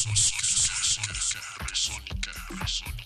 Resónica, resónica, resónica.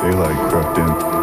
Daylight crept in.